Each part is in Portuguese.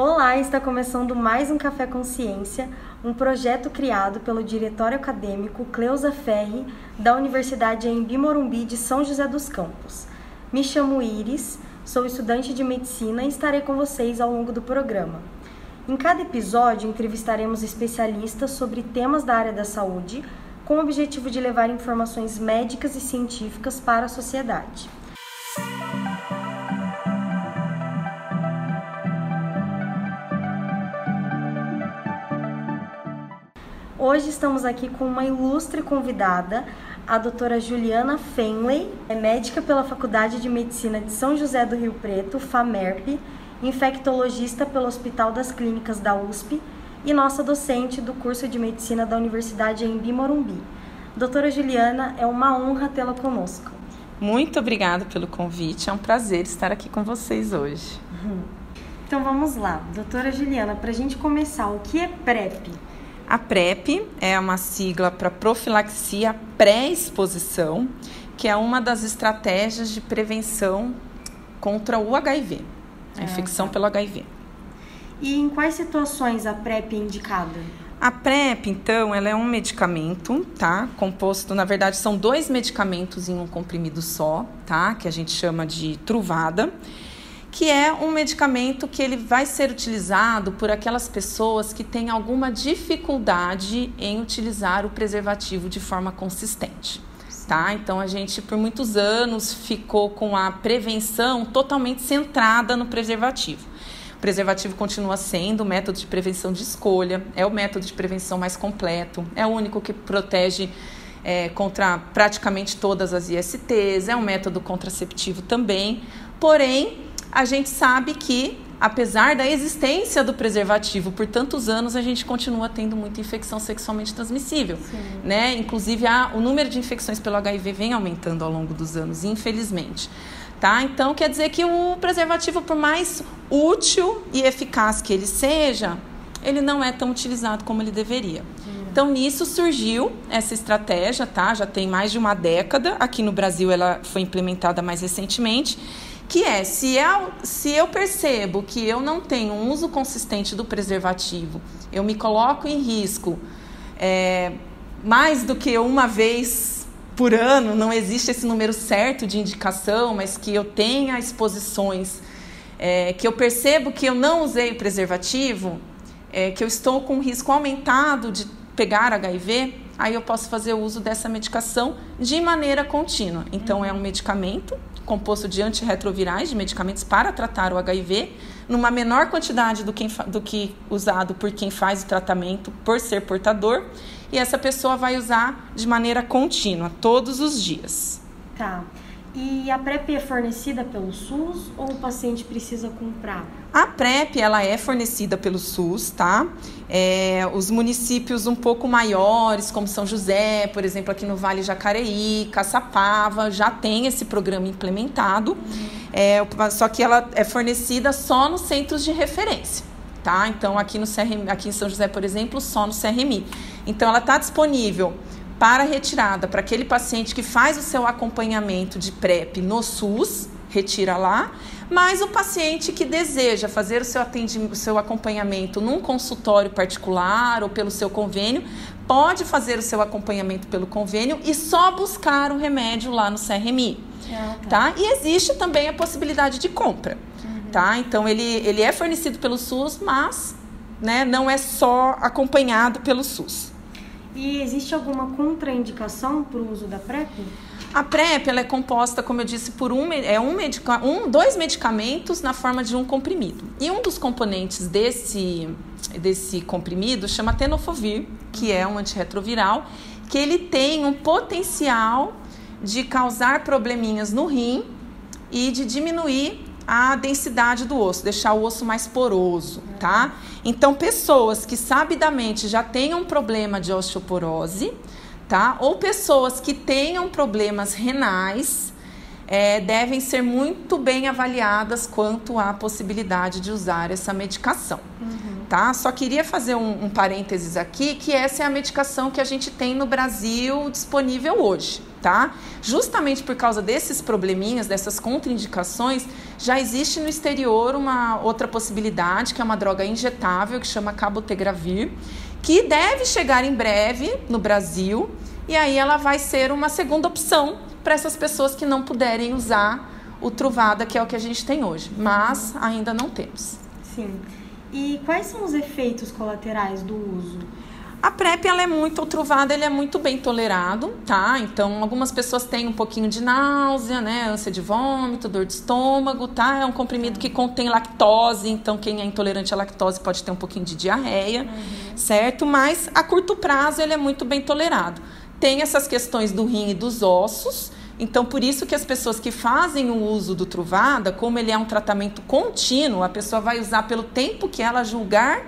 Olá, está começando mais um Café Consciência, um projeto criado pelo diretório acadêmico Cleusa Ferri, da Universidade Embi Morumbi de São José dos Campos. Me chamo Iris, sou estudante de medicina e estarei com vocês ao longo do programa. Em cada episódio, entrevistaremos especialistas sobre temas da área da saúde, com o objetivo de levar informações médicas e científicas para a sociedade. Hoje estamos aqui com uma ilustre convidada, a doutora Juliana Fenley, é médica pela Faculdade de Medicina de São José do Rio Preto, FAMERP, infectologista pelo Hospital das Clínicas da USP e nossa docente do curso de Medicina da Universidade em Morumbi. Doutora Juliana, é uma honra tê-la conosco. Muito obrigada pelo convite, é um prazer estar aqui com vocês hoje. Então vamos lá, doutora Juliana, para a gente começar, o que é PrEP? A PrEP é uma sigla para profilaxia pré-exposição, que é uma das estratégias de prevenção contra o HIV, a ah, infecção tá. pelo HIV. E em quais situações a PrEP é indicada? A PrEP, então, ela é um medicamento, tá? Composto, na verdade, são dois medicamentos em um comprimido só, tá? Que a gente chama de truvada que é um medicamento que ele vai ser utilizado por aquelas pessoas que têm alguma dificuldade em utilizar o preservativo de forma consistente. Tá? Então a gente por muitos anos ficou com a prevenção totalmente centrada no preservativo. O preservativo continua sendo o método de prevenção de escolha, é o método de prevenção mais completo, é o único que protege é, contra praticamente todas as ISTs, é um método contraceptivo também. Porém, a gente sabe que, apesar da existência do preservativo por tantos anos, a gente continua tendo muita infecção sexualmente transmissível. Né? Inclusive, a, o número de infecções pelo HIV vem aumentando ao longo dos anos, infelizmente. Tá? Então, quer dizer que o preservativo, por mais útil e eficaz que ele seja, ele não é tão utilizado como ele deveria. Então, nisso surgiu essa estratégia, tá? Já tem mais de uma década. Aqui no Brasil, ela foi implementada mais recentemente que é se eu, se eu percebo que eu não tenho um uso consistente do preservativo, eu me coloco em risco é, mais do que uma vez por ano, não existe esse número certo de indicação, mas que eu tenha exposições, é, que eu percebo que eu não usei preservativo, é, que eu estou com um risco aumentado de pegar HIV, aí eu posso fazer uso dessa medicação de maneira contínua. Então, é um medicamento composto de antirretrovirais, de medicamentos para tratar o HIV, numa menor quantidade do que, do que usado por quem faz o tratamento por ser portador, e essa pessoa vai usar de maneira contínua, todos os dias. Tá. E a PrEP é fornecida pelo SUS ou o paciente precisa comprar? A PrEP ela é fornecida pelo SUS, tá? É, os municípios um pouco maiores, como São José, por exemplo, aqui no Vale Jacareí, Caçapava, já tem esse programa implementado. É, só que ela é fornecida só nos centros de referência. Tá? Então, aqui, no CRM, aqui em São José, por exemplo, só no CRMI. Então, ela está disponível para retirada para aquele paciente que faz o seu acompanhamento de PrEP no SUS, retira lá, mas o paciente que deseja fazer o seu, atendimento, o seu acompanhamento num consultório particular ou pelo seu convênio, pode fazer o seu acompanhamento pelo convênio e só buscar o remédio lá no CRMI. Ah, tá. tá? E existe também a possibilidade de compra. Uhum. Tá? Então ele, ele é fornecido pelo SUS, mas né, não é só acompanhado pelo SUS. E existe alguma contraindicação para o uso da PrEP? A PrEP ela é composta, como eu disse, por um, é um, medica, um, dois medicamentos na forma de um comprimido. E um dos componentes desse, desse comprimido chama tenofovir, que é um antirretroviral, que ele tem um potencial de causar probleminhas no rim e de diminuir a densidade do osso, deixar o osso mais poroso, tá? Então, pessoas que sabidamente já tenham problema de osteoporose, tá? Ou pessoas que tenham problemas renais, é, devem ser muito bem avaliadas quanto à possibilidade de usar essa medicação. Uhum. Tá? Só queria fazer um, um parênteses aqui, que essa é a medicação que a gente tem no Brasil disponível hoje. Tá? Justamente por causa desses probleminhas, dessas contraindicações, já existe no exterior uma outra possibilidade, que é uma droga injetável, que chama cabotegravir, que deve chegar em breve no Brasil, e aí ela vai ser uma segunda opção para essas pessoas que não puderem usar o Truvada, que é o que a gente tem hoje, mas ainda não temos. Sim. E quais são os efeitos colaterais do uso? A PrEP ela é muito, o Truvada ele é muito bem tolerado, tá? Então, algumas pessoas têm um pouquinho de náusea, né? Ânsia de vômito, dor de estômago, tá? É um comprimido que contém lactose, então quem é intolerante à lactose pode ter um pouquinho de diarreia, uhum. certo? Mas a curto prazo ele é muito bem tolerado. Tem essas questões do rim e dos ossos, então, por isso que as pessoas que fazem o uso do Truvada, como ele é um tratamento contínuo, a pessoa vai usar pelo tempo que ela julgar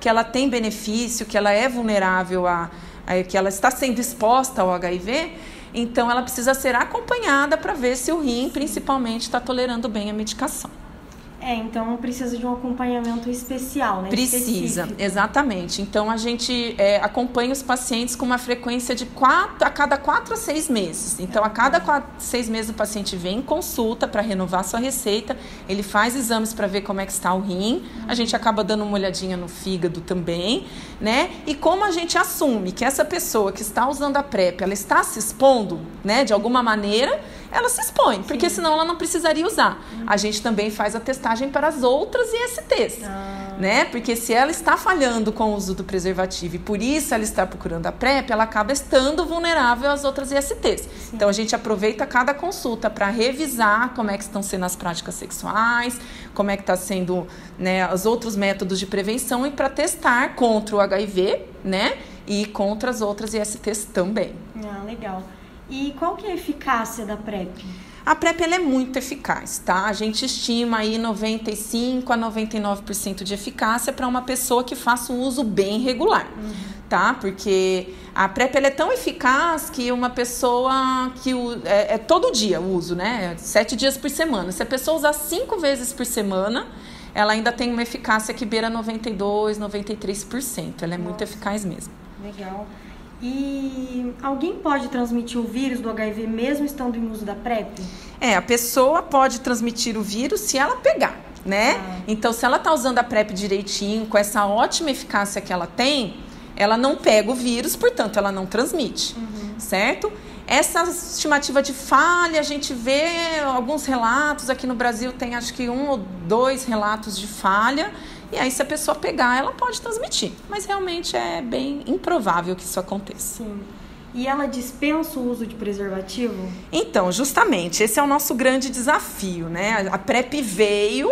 que ela tem benefício, que ela é vulnerável a, a que ela está sendo exposta ao HIV, então ela precisa ser acompanhada para ver se o rim, principalmente, está tolerando bem a medicação. É, então precisa de um acompanhamento especial, né? Precisa, Específico. exatamente. Então a gente é, acompanha os pacientes com uma frequência de quatro, a cada quatro a seis meses. Então a cada quatro, seis meses o paciente vem em consulta para renovar sua receita, ele faz exames para ver como é que está o rim, a gente acaba dando uma olhadinha no fígado também, né? E como a gente assume que essa pessoa que está usando a PrEP, ela está se expondo, né, de alguma maneira, ela se expõe, porque senão ela não precisaria usar. A gente também faz a testagem para as outras ISTs, ah. né? Porque se ela está falhando com o uso do preservativo e por isso ela está procurando a PrEP, ela acaba estando vulnerável às outras ISTs. Sim. Então a gente aproveita cada consulta para revisar como é que estão sendo as práticas sexuais, como é que está sendo né, os outros métodos de prevenção e para testar contra o HIV, né? E contra as outras ISTs também. Ah, legal. E qual que é a eficácia da PrEP? A PrEP ela é muito eficaz, tá? A gente estima aí 95 a 99% de eficácia para uma pessoa que faça um uso bem regular, uhum. tá? Porque a PrEP ela é tão eficaz que uma pessoa que o, é, é, todo dia o uso, né? Sete dias por semana. Se a pessoa usar cinco vezes por semana, ela ainda tem uma eficácia que beira 92, 93%. Ela é Nossa. muito eficaz mesmo. Legal. E alguém pode transmitir o vírus do HIV mesmo estando em uso da PrEP? É, a pessoa pode transmitir o vírus se ela pegar, né? Ah. Então, se ela está usando a PrEP direitinho, com essa ótima eficácia que ela tem, ela não pega o vírus, portanto, ela não transmite, uhum. certo? Essa estimativa de falha, a gente vê alguns relatos aqui no Brasil, tem acho que um ou dois relatos de falha. E aí, se a pessoa pegar, ela pode transmitir. Mas realmente é bem improvável que isso aconteça. Sim. E ela dispensa o uso de preservativo? Então, justamente, esse é o nosso grande desafio, né? A PrEP veio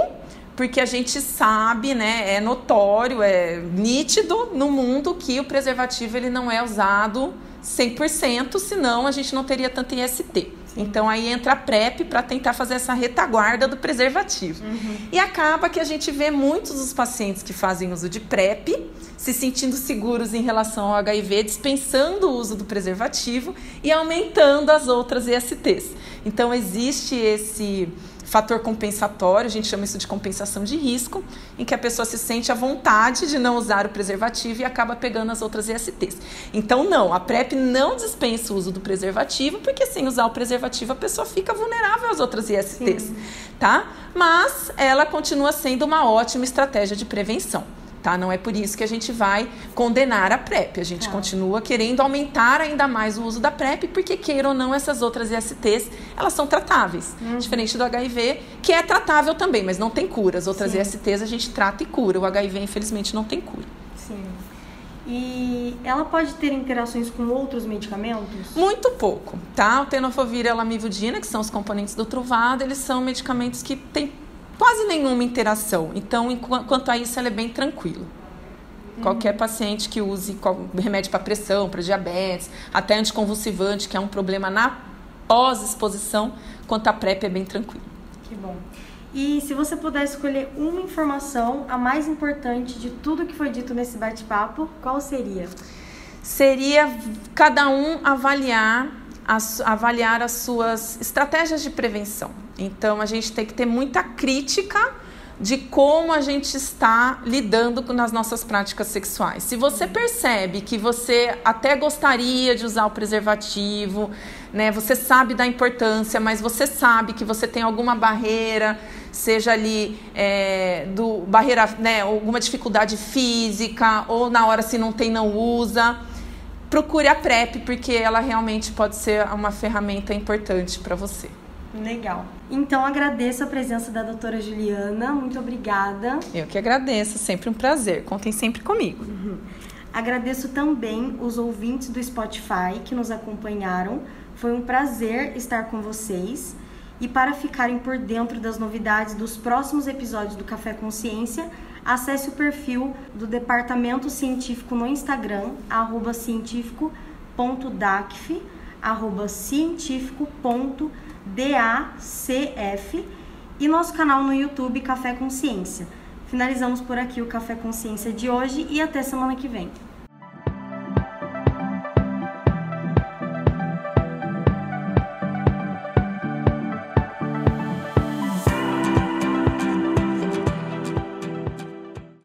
porque a gente sabe, né, é notório, é nítido no mundo que o preservativo ele não é usado 100%, senão a gente não teria tanto IST. Então aí entra a PrEP para tentar fazer essa retaguarda do preservativo. Uhum. E acaba que a gente vê muitos dos pacientes que fazem uso de PrEP se sentindo seguros em relação ao HIV, dispensando o uso do preservativo e aumentando as outras ISTs. Então existe esse fator compensatório, a gente chama isso de compensação de risco, em que a pessoa se sente à vontade de não usar o preservativo e acaba pegando as outras ISTs. Então, não, a PrEP não dispensa o uso do preservativo, porque sem usar o preservativo a pessoa fica vulnerável às outras ISTs, Sim. tá? Mas ela continua sendo uma ótima estratégia de prevenção tá? Não é por isso que a gente vai condenar a PrEP. A gente tá. continua querendo aumentar ainda mais o uso da PrEP, porque queira ou não, essas outras ISTs, elas são tratáveis. Uhum. Diferente do HIV, que é tratável também, mas não tem cura. As outras Sim. ISTs a gente trata e cura. O HIV, infelizmente, não tem cura. Sim. E ela pode ter interações com outros medicamentos? Muito pouco, tá? O tenofovir e a lamivudina, que são os componentes do Truvada, eles são medicamentos que têm quase nenhuma interação. Então, quanto a isso, ela é bem tranquila. Uhum. Qualquer paciente que use remédio para pressão, para diabetes, até anticonvulsivante, que é um problema na pós-exposição, quanto a PrEP é bem tranquilo. Que bom. E se você puder escolher uma informação, a mais importante de tudo que foi dito nesse bate-papo, qual seria? Seria cada um avaliar avaliar as suas estratégias de prevenção. Então, a gente tem que ter muita crítica de como a gente está lidando nas nossas práticas sexuais. Se você percebe que você até gostaria de usar o preservativo, né, você sabe da importância, mas você sabe que você tem alguma barreira, seja ali é, do barreira, né, alguma dificuldade física, ou na hora se não tem, não usa procure a PrEP, porque ela realmente pode ser uma ferramenta importante para você. Legal. Então agradeço a presença da doutora Juliana, muito obrigada. Eu que agradeço, sempre um prazer. Contem sempre comigo. Uhum. Agradeço também os ouvintes do Spotify que nos acompanharam. Foi um prazer estar com vocês. E para ficarem por dentro das novidades dos próximos episódios do Café Consciência, acesse o perfil do Departamento Científico no Instagram, arroba científico.dacf, arroba científico.dacf e nosso canal no YouTube Café Consciência. Finalizamos por aqui o Café Consciência de hoje e até semana que vem.